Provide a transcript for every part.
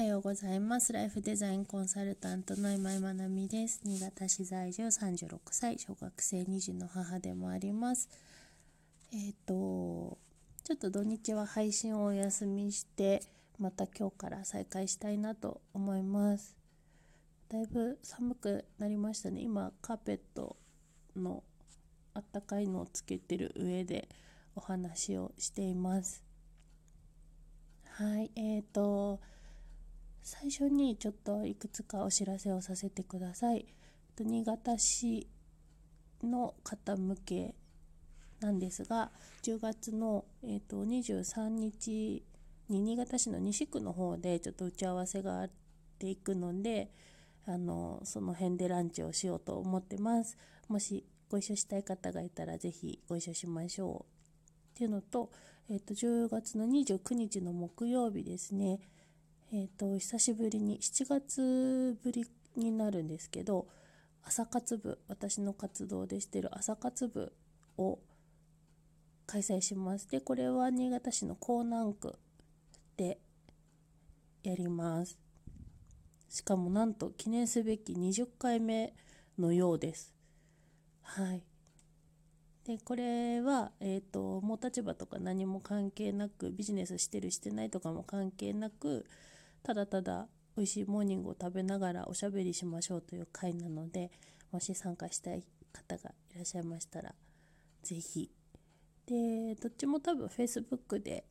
はようございます。ライフデザインコンサルタントの今井まなみです。新潟市在住36歳、小学生2児の母でもあります。えっ、ー、と、ちょっと土日は配信をお休みして、また今日から再開したいなと思います。だいぶ寒くなりましたね。今、カーペットのあったかいのをつけてる上でお話をしています。はい、えーと、最初にちょっといくつかお知らせをさせてください。新潟市の方向けなんですが10月の、えーと、23日に新潟市の西区の方でちょっと打ち合わせがあっていくのであのその辺でランチをしようと思ってます。もしご一緒したい方がいたらぜひご一緒しましょう。っていうのと,、えーと、10月の29日の木曜日ですねえーと、久しぶりに7月ぶりになるんですけど朝活部私の活動でしてる朝活部を開催します。でこれは新潟市の江南区でやります。しかもなんと記念すべき20回目のようです。はい。でこれは、えーともう立場とか何も関係なくビジネスしてるしてないとかも関係なくただただ美味しいモーニングを食べながらおしゃべりしましょうという回なのでもし参加したい方がいらっしゃいましたら是非でどっちも多分 Facebook で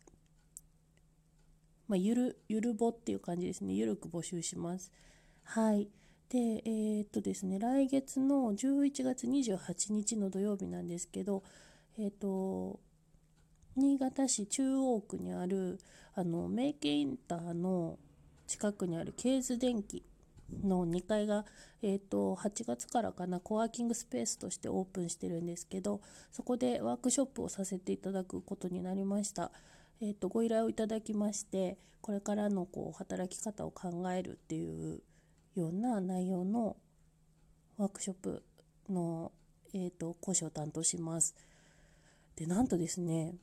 まあ、ゆるゆるぼっていう感じですね。ゆるく募集します。はい。でえー、っとですね来月の11月28日の土曜日なんですけどえー、っと新潟市中央区にあるあの名家インターの近くにあるケーズ電機の2階が、えーと、8月からかなコワーキングスペースとしてオープンしてるんですけどそこでワークショップをさせていただくことになりました、えーと、ご依頼をいただきましてこれからのこう働き方を考えるっていうような内容のワークショップの、えーと、と講師を担当します。でなんとですね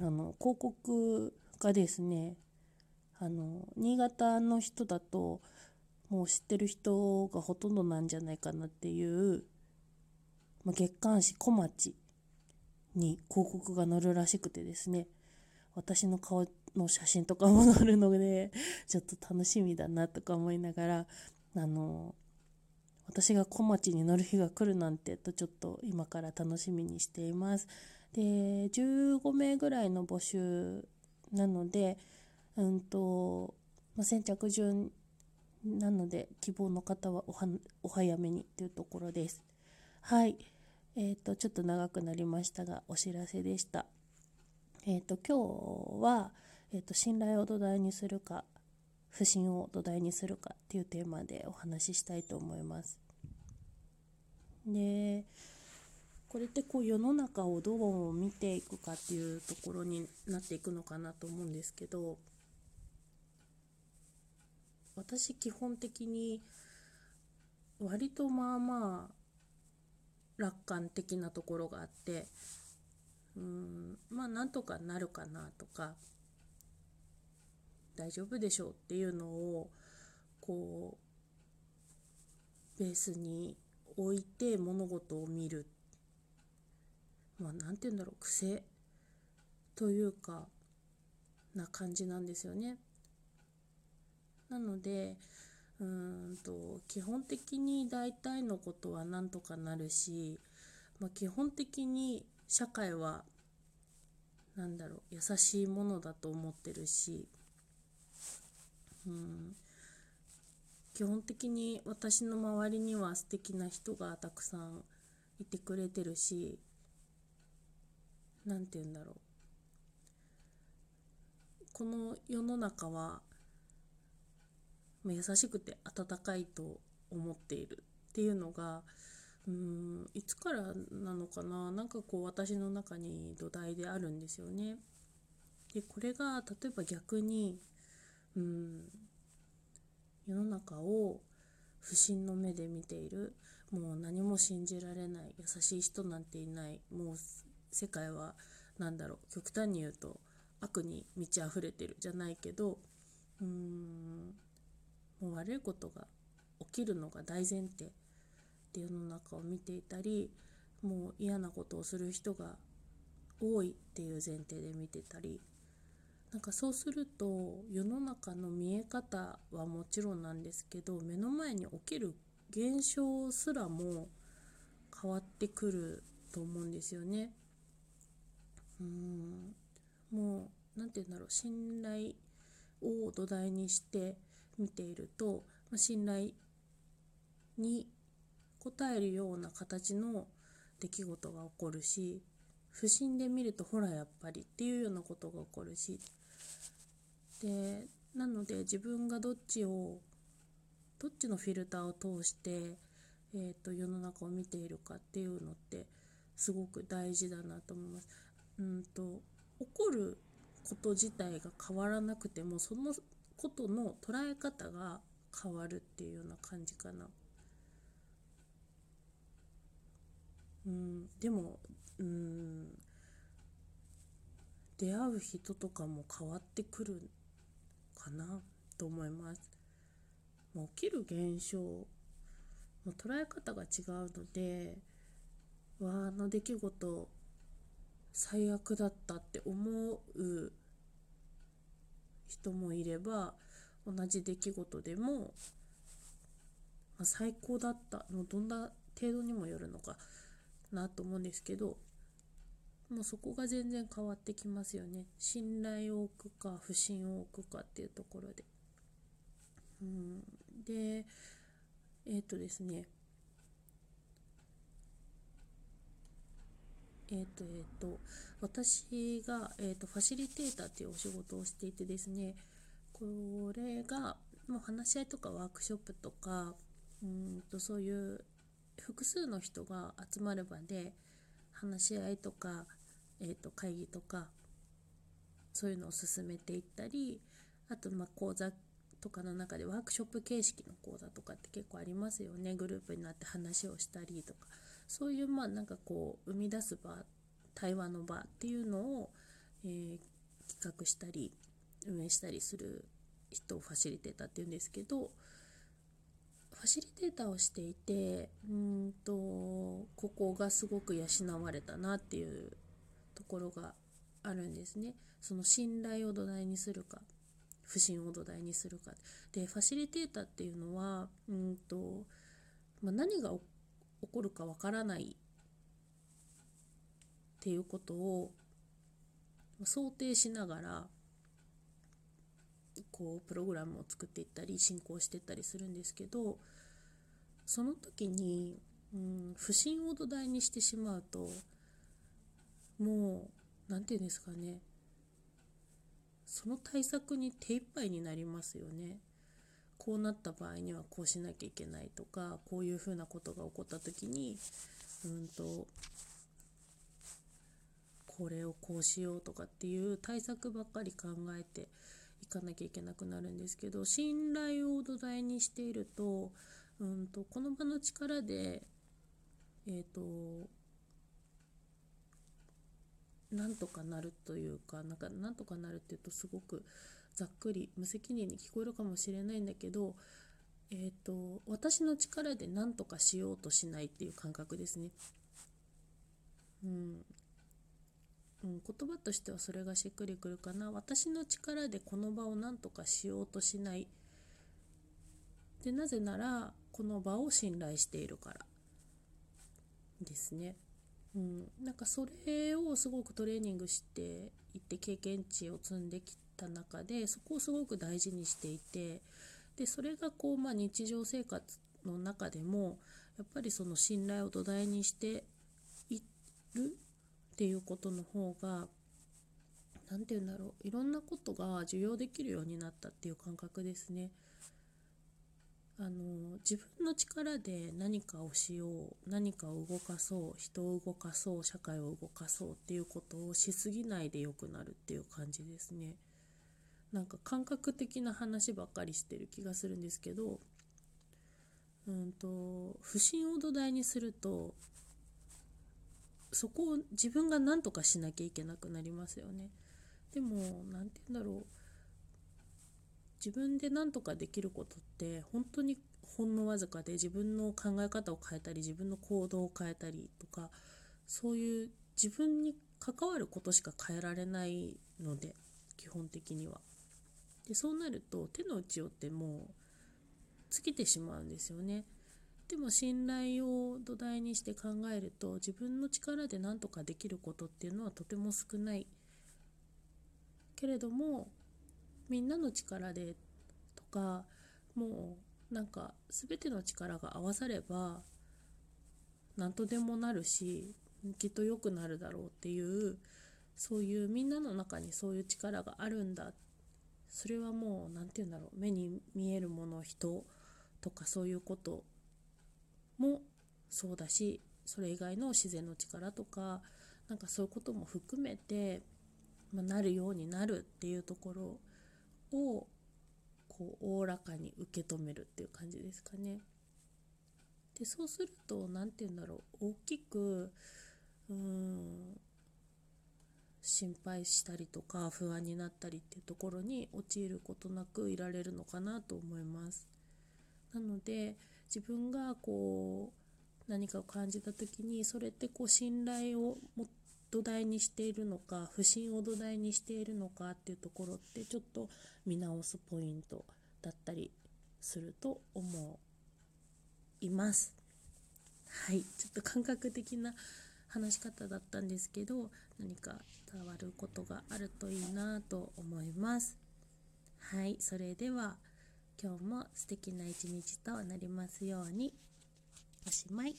あの広告がですねあの新潟の人だともう知ってる人がほとんどなんじゃないかなっていう、まあ、月刊誌小町に広告が載るらしくてですね私の顔の写真とかも載るのでちょっと楽しみだなとか思いながらあの私が小町に乗る日が来るなんてとちょっと今から楽しみにしています。で15名ぐらいの募集なのでうんと、まあ、先着順なので希望の方はお早めにというところです。はい。えっ、ー、と、ちょっと長くなりましたが、お知らせでした。えっ、ー、と、今日は、えっ、ー、と、信頼を土台にするか、不信を土台にするかっていうテーマでお話ししたいと思います。で、これってこう世の中をどう見ていくかっていうところになっていくのかなと思うんですけど、私基本的に割とまあまあ楽観的なところがあってうんまあなんとかなるかなとか大丈夫でしょうっていうのをこうベースに置いて物事を見るまあ何て言うんだろう癖というかな感じなんですよね。なのでうんと基本的に大体のことはなんとかなるし、まあ、基本的に社会は何だろう優しいものだと思ってるし、うん、基本的に私の周りには素敵な人がたくさんいてくれてるし何て言うんだろう。この世の中は、優しくて温かいと思っているっていうのがうんいつからなのかな？なんかこう私の中に土台であるんですよね。でこれが例えば逆にうん世の中を不審の目で見ている。もう何も信じられない優しい人なんていない。もう世界は何だろう。極端に言うと悪に満ち溢れてるじゃないけどうーんもう悪いことが起きるのが大前提って世の中を見ていたりもう嫌なことをする人が多いっていう前提で見てたりなんかそうすると世の中の見え方はもちろんなんですけど目の前に起きる現象すらも変わってくると思うんですよね。うんもう何て言うんだろう信頼を土台にして見ていると、信頼に応えるような形の出来事が起こるし不審で見るとほらやっぱりっていうようなことが起こるしでなので自分がどっちをどっちのフィルターを通して、えーと、世の中を見ているかっていうのってすごく大事だなと思います。うんと起こること自体が変わらなくてもそのことの捉え方が変わるっていうような感じかな。うん、でも、うん、出会う人とかも変わってくるかなと思います。起きる現象の捉え方が違うのでわあの出来事最悪だったって思う人もいれば同じ出来事でも、ま、最高だったのどんな程度にもよるのかなと思うんですけどもうそこが全然変わってきますよね信頼を置くか不信を置くかっていうところで。うん、でえっ、ー、とですねえっ、ー、とえっ、ー、と私が、えーと、ファシリテーターっていうお仕事をしていてですねこれがもう話し合いとかワークショップとかうんとそういう複数の人が集まる場で話し合いとか、えーと、会議とかそういうのを進めていったりあとま講座とかの中でワークショップ形式の講座とかって結構ありますよね。グループになって話をしたりとか。そういうまあなんかこう生み出す場対話の場っていうのを、えー、企画したり運営したりする人をファシリテーターっていうんですけどファシリテーターをしていてうんとここがすごく養われたなっていうところがあるんですね。その信頼を土台にするか不信を土台にするかでファシリテーターっていうのはうんと、まあ、何が起起こるかわからないっていうことを想定しながらこうプログラムを作っていったり進行していったりするんですけどその時に、うん、不信を土台にしてしまうともう何て言うんですかねその対策に手一杯になりますよね。こうなった場合にはこうしなきゃいけないとかこういうふうなことが起こった時にうんとこれをこうしようとかっていう対策ばっかり考えていかなきゃいけなくなるんですけど信頼を土台にしていると,、うんと、この場の力でえっ、となんとかなるというかなんかなんとかなるっていうとすごくざっくり無責任に聞こえるかもしれないんだけどえーと私の力で何とかしようとしないっていう感覚ですね。うん、うん、言葉としてはそれがしっくりくるかな。私の力でこの場を何とかしようとしない。でなぜならこの場を信頼しているから。ですね、うん、なんかそれをすごくトレーニングしていって経験値を積んできた中でそこをすごく大事にしていてでそれがこう、まあ、日常生活の中でもやっぱりその信頼を土台にしているっていうことの方が何て言うんだろういろんなことが受容できるようになったっていう感覚ですね。あの自分の力で何かをしよう何かを動かそう人を動かそう社会を動かそうっていうことをしすぎないでよくなるっていう感じですねなんか感覚的な話ばっかりしてる気がするんですけどうんと不信を土台にするとそこを自分が何とかしなきゃいけなくなりますよね。でも何て言うんだろう自分で何とかできることって本当にほんのわずかで自分の考え方を変えたり自分の行動を変えたりとかそういう自分に関わることしか変えられないので基本的には。でそうなると手の内をってもう尽きてしまうんですよね。でも信頼を土台にして考えると自分の力で何とかできることっていうのはとても少ないけれどもみんなの力でとかもうなんか全ての力が合わされば何とでもなるしきっと良くなるだろうっていうそういうみんなの中にそういう力があるんだっそれはもう何て言うんだろう目に見えるもの人とかそういうこともそうだしそれ以外の自然の力とかなんかそういうことも含めて、まあ、なるようになるっていうところをこうおおらかに受け止めるっていう感じですかね。でそうすると何て言うんだろう大きくうーん心配したりとか不安になったりっていうところに陥ることなくいられるのかなと思います。なので自分がこう何かを感じた時にそれってこう信頼を土台にしているのか不信を土台にしているのかっていうところってちょっと見直すポイントだったりすると思います。はい、ちょっと感覚的な話し方だったんですけど何か伝わることがあるといいなと思います。はい、それでは今日も素敵な一日となりますようにおしまい。